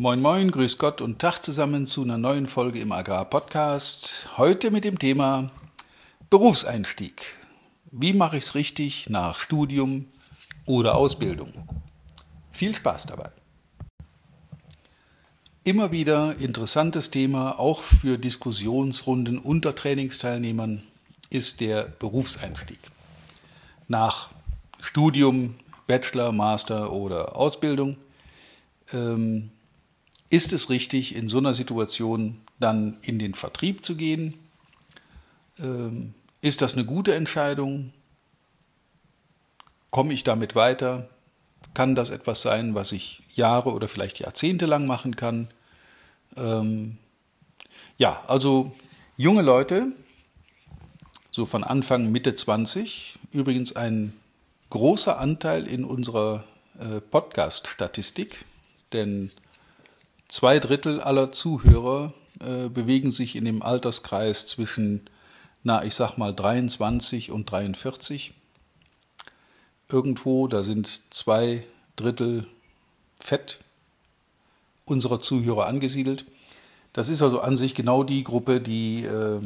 Moin Moin, Grüß Gott und Tag zusammen zu einer neuen Folge im Agrar-Podcast. Heute mit dem Thema Berufseinstieg. Wie mache ich es richtig nach Studium oder Ausbildung? Viel Spaß dabei. Immer wieder interessantes Thema, auch für Diskussionsrunden unter Trainingsteilnehmern, ist der Berufseinstieg. Nach Studium, Bachelor, Master oder Ausbildung ähm, ist es richtig, in so einer Situation dann in den Vertrieb zu gehen? Ähm, ist das eine gute Entscheidung? Komme ich damit weiter? Kann das etwas sein, was ich Jahre oder vielleicht Jahrzehnte lang machen kann? Ähm, ja, also junge Leute, so von Anfang, Mitte 20, übrigens ein großer Anteil in unserer äh, Podcast-Statistik, denn Zwei Drittel aller Zuhörer äh, bewegen sich in dem Alterskreis zwischen, na, ich sag mal 23 und 43. Irgendwo, da sind zwei Drittel Fett unserer Zuhörer angesiedelt. Das ist also an sich genau die Gruppe, die äh,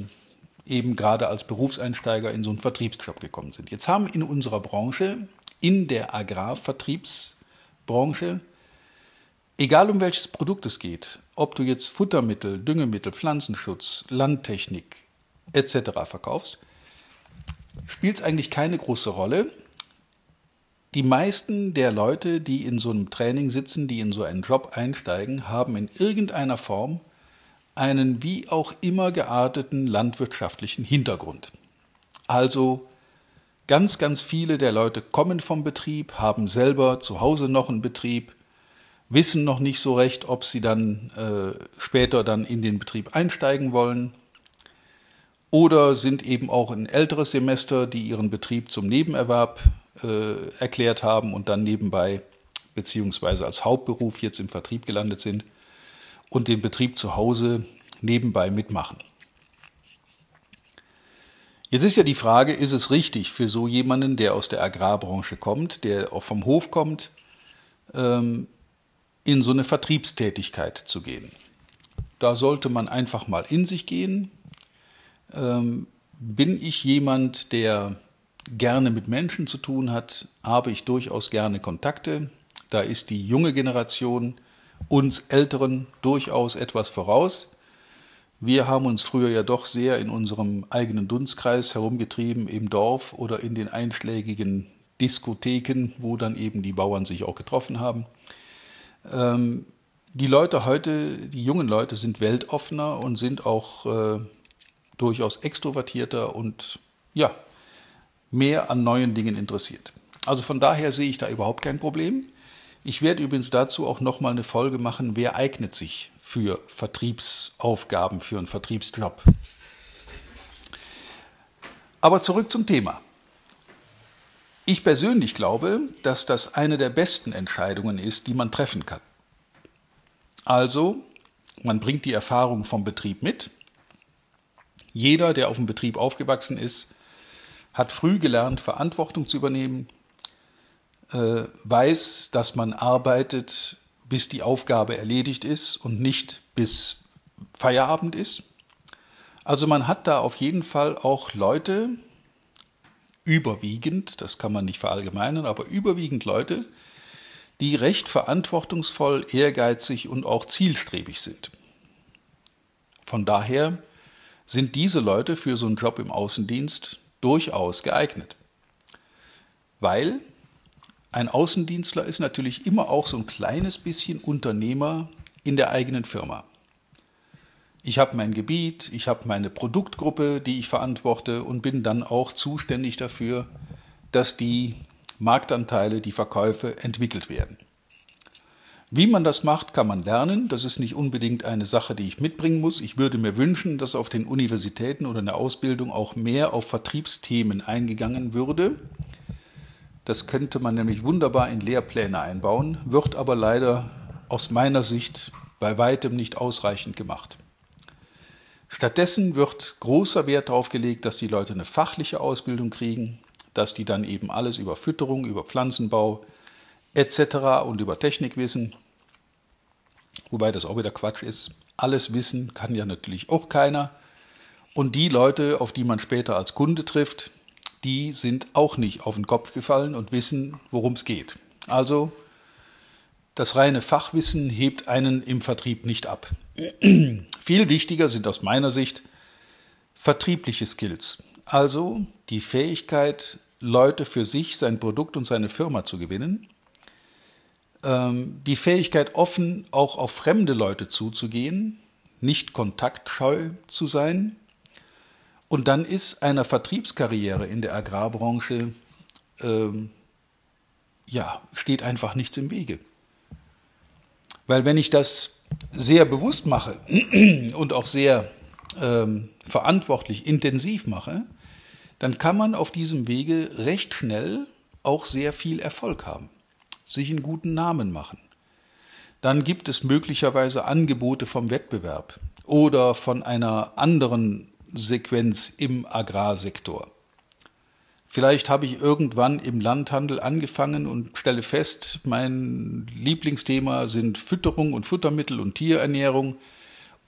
eben gerade als Berufseinsteiger in so einen Vertriebsjob gekommen sind. Jetzt haben in unserer Branche, in der Agrarvertriebsbranche, Egal um welches Produkt es geht, ob du jetzt Futtermittel, Düngemittel, Pflanzenschutz, Landtechnik etc. verkaufst, spielt es eigentlich keine große Rolle. Die meisten der Leute, die in so einem Training sitzen, die in so einen Job einsteigen, haben in irgendeiner Form einen wie auch immer gearteten landwirtschaftlichen Hintergrund. Also ganz, ganz viele der Leute kommen vom Betrieb, haben selber zu Hause noch einen Betrieb, wissen noch nicht so recht, ob sie dann äh, später dann in den Betrieb einsteigen wollen oder sind eben auch ein älteres Semester, die ihren Betrieb zum Nebenerwerb äh, erklärt haben und dann nebenbei beziehungsweise als Hauptberuf jetzt im Vertrieb gelandet sind und den Betrieb zu Hause nebenbei mitmachen. Jetzt ist ja die Frage, ist es richtig für so jemanden, der aus der Agrarbranche kommt, der auch vom Hof kommt, ähm, in so eine Vertriebstätigkeit zu gehen. Da sollte man einfach mal in sich gehen. Ähm, bin ich jemand, der gerne mit Menschen zu tun hat, habe ich durchaus gerne Kontakte. Da ist die junge Generation uns Älteren durchaus etwas voraus. Wir haben uns früher ja doch sehr in unserem eigenen Dunstkreis herumgetrieben, im Dorf oder in den einschlägigen Diskotheken, wo dann eben die Bauern sich auch getroffen haben. Ähm, die Leute heute, die jungen Leute sind weltoffener und sind auch äh, durchaus extrovertierter und ja, mehr an neuen Dingen interessiert. Also von daher sehe ich da überhaupt kein Problem. Ich werde übrigens dazu auch nochmal eine Folge machen, wer eignet sich für Vertriebsaufgaben, für einen Vertriebsjob. Aber zurück zum Thema. Ich persönlich glaube, dass das eine der besten Entscheidungen ist, die man treffen kann. Also, man bringt die Erfahrung vom Betrieb mit. Jeder, der auf dem Betrieb aufgewachsen ist, hat früh gelernt, Verantwortung zu übernehmen, äh, weiß, dass man arbeitet, bis die Aufgabe erledigt ist und nicht bis Feierabend ist. Also man hat da auf jeden Fall auch Leute, überwiegend, das kann man nicht verallgemeinern, aber überwiegend Leute, die recht verantwortungsvoll, ehrgeizig und auch zielstrebig sind. Von daher sind diese Leute für so einen Job im Außendienst durchaus geeignet. Weil ein Außendienstler ist natürlich immer auch so ein kleines bisschen Unternehmer in der eigenen Firma. Ich habe mein Gebiet, ich habe meine Produktgruppe, die ich verantworte und bin dann auch zuständig dafür, dass die Marktanteile, die Verkäufe entwickelt werden. Wie man das macht, kann man lernen. Das ist nicht unbedingt eine Sache, die ich mitbringen muss. Ich würde mir wünschen, dass auf den Universitäten oder in der Ausbildung auch mehr auf Vertriebsthemen eingegangen würde. Das könnte man nämlich wunderbar in Lehrpläne einbauen, wird aber leider aus meiner Sicht bei weitem nicht ausreichend gemacht. Stattdessen wird großer Wert darauf gelegt, dass die Leute eine fachliche Ausbildung kriegen, dass die dann eben alles über Fütterung, über Pflanzenbau etc. und über Technik wissen. Wobei das auch wieder Quatsch ist. Alles wissen kann ja natürlich auch keiner. Und die Leute, auf die man später als Kunde trifft, die sind auch nicht auf den Kopf gefallen und wissen, worum es geht. Also das reine Fachwissen hebt einen im Vertrieb nicht ab. Viel wichtiger sind aus meiner Sicht vertriebliche Skills, also die Fähigkeit, Leute für sich, sein Produkt und seine Firma zu gewinnen, ähm, die Fähigkeit, offen auch auf fremde Leute zuzugehen, nicht kontaktscheu zu sein. Und dann ist einer Vertriebskarriere in der Agrarbranche, ähm, ja, steht einfach nichts im Wege. Weil wenn ich das sehr bewusst mache und auch sehr ähm, verantwortlich, intensiv mache, dann kann man auf diesem Wege recht schnell auch sehr viel Erfolg haben, sich einen guten Namen machen. Dann gibt es möglicherweise Angebote vom Wettbewerb oder von einer anderen Sequenz im Agrarsektor. Vielleicht habe ich irgendwann im Landhandel angefangen und stelle fest, mein Lieblingsthema sind Fütterung und Futtermittel und Tierernährung.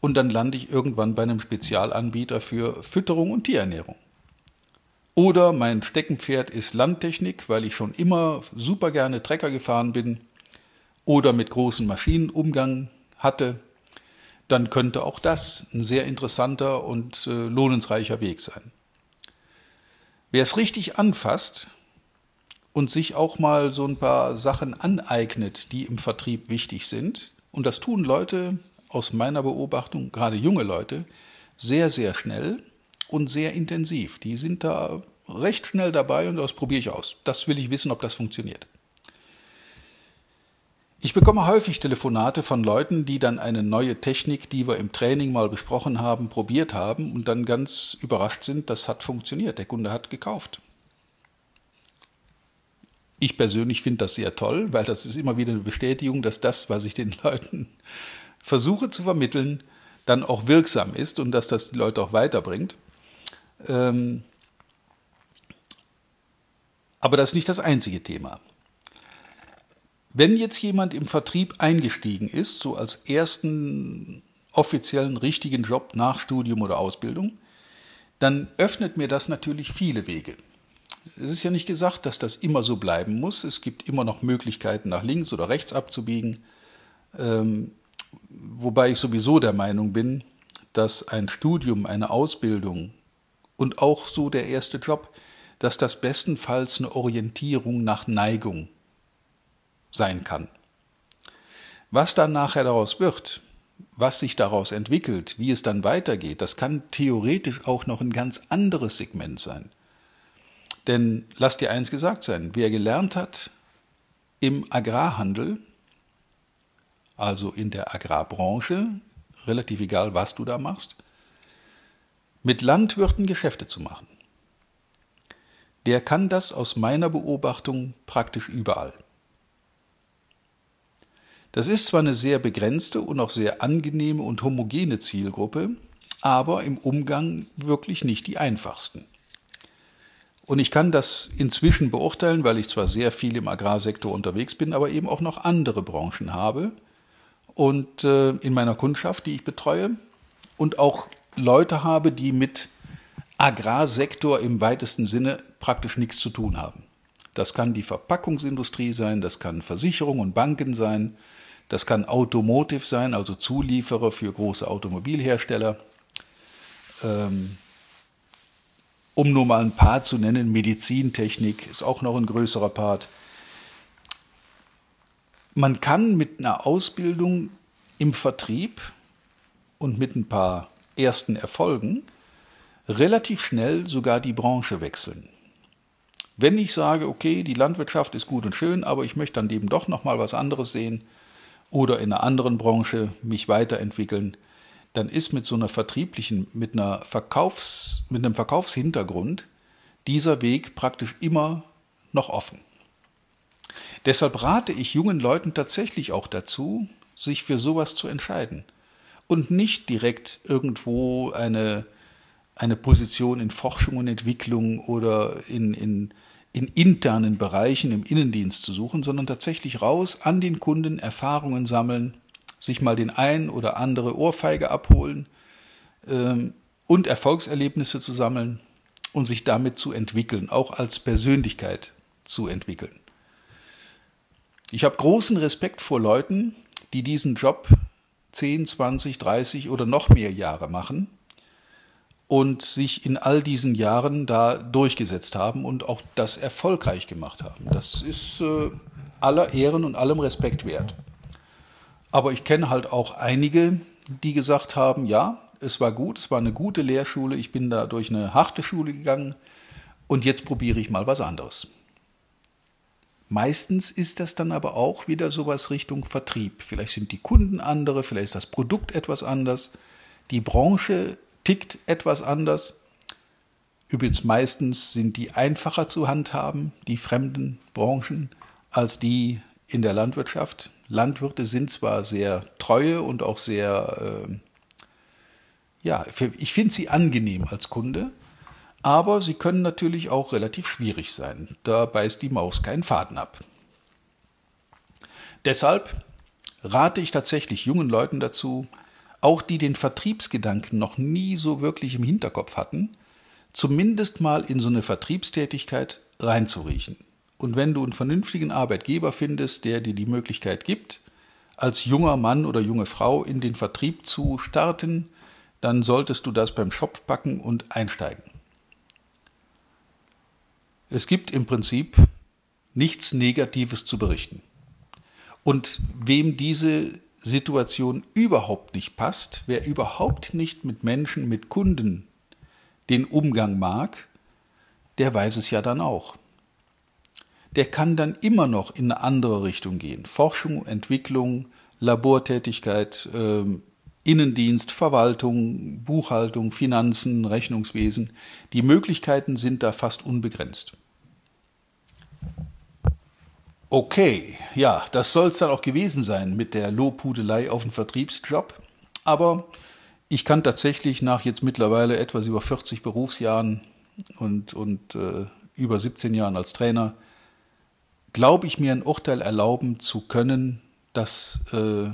Und dann lande ich irgendwann bei einem Spezialanbieter für Fütterung und Tierernährung. Oder mein Steckenpferd ist Landtechnik, weil ich schon immer super gerne Trecker gefahren bin oder mit großen Maschinen Umgang hatte. Dann könnte auch das ein sehr interessanter und äh, lohnensreicher Weg sein. Wer es richtig anfasst und sich auch mal so ein paar Sachen aneignet, die im Vertrieb wichtig sind, und das tun Leute aus meiner Beobachtung, gerade junge Leute, sehr, sehr schnell und sehr intensiv. Die sind da recht schnell dabei und das probiere ich aus. Das will ich wissen, ob das funktioniert. Ich bekomme häufig Telefonate von Leuten, die dann eine neue Technik, die wir im Training mal besprochen haben, probiert haben und dann ganz überrascht sind, das hat funktioniert, der Kunde hat gekauft. Ich persönlich finde das sehr toll, weil das ist immer wieder eine Bestätigung, dass das, was ich den Leuten versuche zu vermitteln, dann auch wirksam ist und dass das die Leute auch weiterbringt. Ähm, aber das ist nicht das einzige Thema. Wenn jetzt jemand im Vertrieb eingestiegen ist, so als ersten offiziellen richtigen Job nach Studium oder Ausbildung, dann öffnet mir das natürlich viele Wege. Es ist ja nicht gesagt, dass das immer so bleiben muss. Es gibt immer noch Möglichkeiten, nach links oder rechts abzubiegen. Ähm, wobei ich sowieso der Meinung bin, dass ein Studium, eine Ausbildung und auch so der erste Job, dass das bestenfalls eine Orientierung nach Neigung sein kann. Was dann nachher daraus wird, was sich daraus entwickelt, wie es dann weitergeht, das kann theoretisch auch noch ein ganz anderes Segment sein. Denn lass dir eins gesagt sein, wer gelernt hat im Agrarhandel, also in der Agrarbranche, relativ egal, was du da machst, mit Landwirten Geschäfte zu machen, der kann das aus meiner Beobachtung praktisch überall. Das ist zwar eine sehr begrenzte und auch sehr angenehme und homogene Zielgruppe, aber im Umgang wirklich nicht die einfachsten. Und ich kann das inzwischen beurteilen, weil ich zwar sehr viel im Agrarsektor unterwegs bin, aber eben auch noch andere Branchen habe und äh, in meiner Kundschaft, die ich betreue und auch Leute habe, die mit Agrarsektor im weitesten Sinne praktisch nichts zu tun haben. Das kann die Verpackungsindustrie sein, das kann Versicherung und Banken sein, das kann Automotive sein, also Zulieferer für große Automobilhersteller. Ähm, um nur mal ein paar zu nennen, Medizintechnik ist auch noch ein größerer Part. Man kann mit einer Ausbildung im Vertrieb und mit ein paar ersten Erfolgen relativ schnell sogar die Branche wechseln. Wenn ich sage, okay, die Landwirtschaft ist gut und schön, aber ich möchte dann eben doch noch mal was anderes sehen, oder in einer anderen Branche mich weiterentwickeln, dann ist mit so einer vertrieblichen, mit einer Verkaufs, mit einem Verkaufshintergrund dieser Weg praktisch immer noch offen. Deshalb rate ich jungen Leuten tatsächlich auch dazu, sich für sowas zu entscheiden und nicht direkt irgendwo eine, eine Position in Forschung und Entwicklung oder in, in in internen Bereichen im Innendienst zu suchen, sondern tatsächlich raus an den Kunden Erfahrungen sammeln, sich mal den ein oder andere Ohrfeige abholen ähm, und Erfolgserlebnisse zu sammeln und sich damit zu entwickeln, auch als Persönlichkeit zu entwickeln. Ich habe großen Respekt vor Leuten, die diesen Job 10, 20, 30 oder noch mehr Jahre machen und sich in all diesen Jahren da durchgesetzt haben und auch das erfolgreich gemacht haben. Das ist äh, aller Ehren und allem Respekt wert. Aber ich kenne halt auch einige, die gesagt haben, ja, es war gut, es war eine gute Lehrschule, ich bin da durch eine harte Schule gegangen und jetzt probiere ich mal was anderes. Meistens ist das dann aber auch wieder sowas Richtung Vertrieb. Vielleicht sind die Kunden andere, vielleicht ist das Produkt etwas anders, die Branche tickt etwas anders. Übrigens meistens sind die einfacher zu handhaben, die fremden Branchen, als die in der Landwirtschaft. Landwirte sind zwar sehr treue und auch sehr, äh, ja, ich finde sie angenehm als Kunde, aber sie können natürlich auch relativ schwierig sein. Da beißt die Maus keinen Faden ab. Deshalb rate ich tatsächlich jungen Leuten dazu, auch die den Vertriebsgedanken noch nie so wirklich im Hinterkopf hatten, zumindest mal in so eine Vertriebstätigkeit reinzuriechen. Und wenn du einen vernünftigen Arbeitgeber findest, der dir die Möglichkeit gibt, als junger Mann oder junge Frau in den Vertrieb zu starten, dann solltest du das beim Shop packen und einsteigen. Es gibt im Prinzip nichts Negatives zu berichten. Und wem diese Situation überhaupt nicht passt, wer überhaupt nicht mit Menschen, mit Kunden den Umgang mag, der weiß es ja dann auch. Der kann dann immer noch in eine andere Richtung gehen. Forschung, Entwicklung, Labortätigkeit, äh, Innendienst, Verwaltung, Buchhaltung, Finanzen, Rechnungswesen. Die Möglichkeiten sind da fast unbegrenzt. Okay, ja, das soll es dann auch gewesen sein mit der Lobhudelei auf den Vertriebsjob. Aber ich kann tatsächlich nach jetzt mittlerweile etwas über 40 Berufsjahren und, und äh, über 17 Jahren als Trainer, glaube ich mir ein Urteil erlauben zu können, das äh,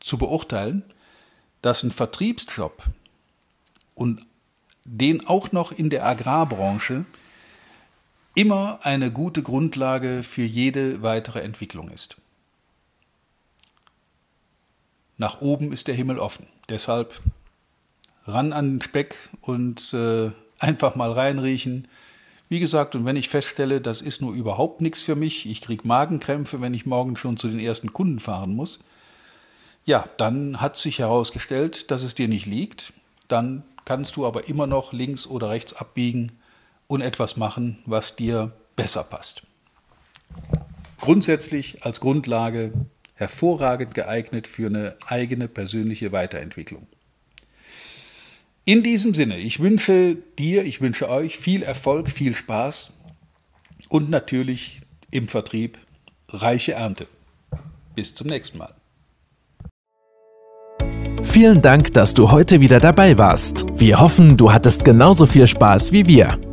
zu beurteilen, dass ein Vertriebsjob und den auch noch in der Agrarbranche immer eine gute Grundlage für jede weitere Entwicklung ist. Nach oben ist der Himmel offen. Deshalb ran an den Speck und äh, einfach mal reinriechen. Wie gesagt, und wenn ich feststelle, das ist nur überhaupt nichts für mich, ich kriege Magenkrämpfe, wenn ich morgen schon zu den ersten Kunden fahren muss, ja, dann hat sich herausgestellt, dass es dir nicht liegt. Dann kannst du aber immer noch links oder rechts abbiegen und etwas machen, was dir besser passt. Grundsätzlich als Grundlage hervorragend geeignet für eine eigene persönliche Weiterentwicklung. In diesem Sinne, ich wünsche dir, ich wünsche euch viel Erfolg, viel Spaß und natürlich im Vertrieb reiche Ernte. Bis zum nächsten Mal. Vielen Dank, dass du heute wieder dabei warst. Wir hoffen, du hattest genauso viel Spaß wie wir.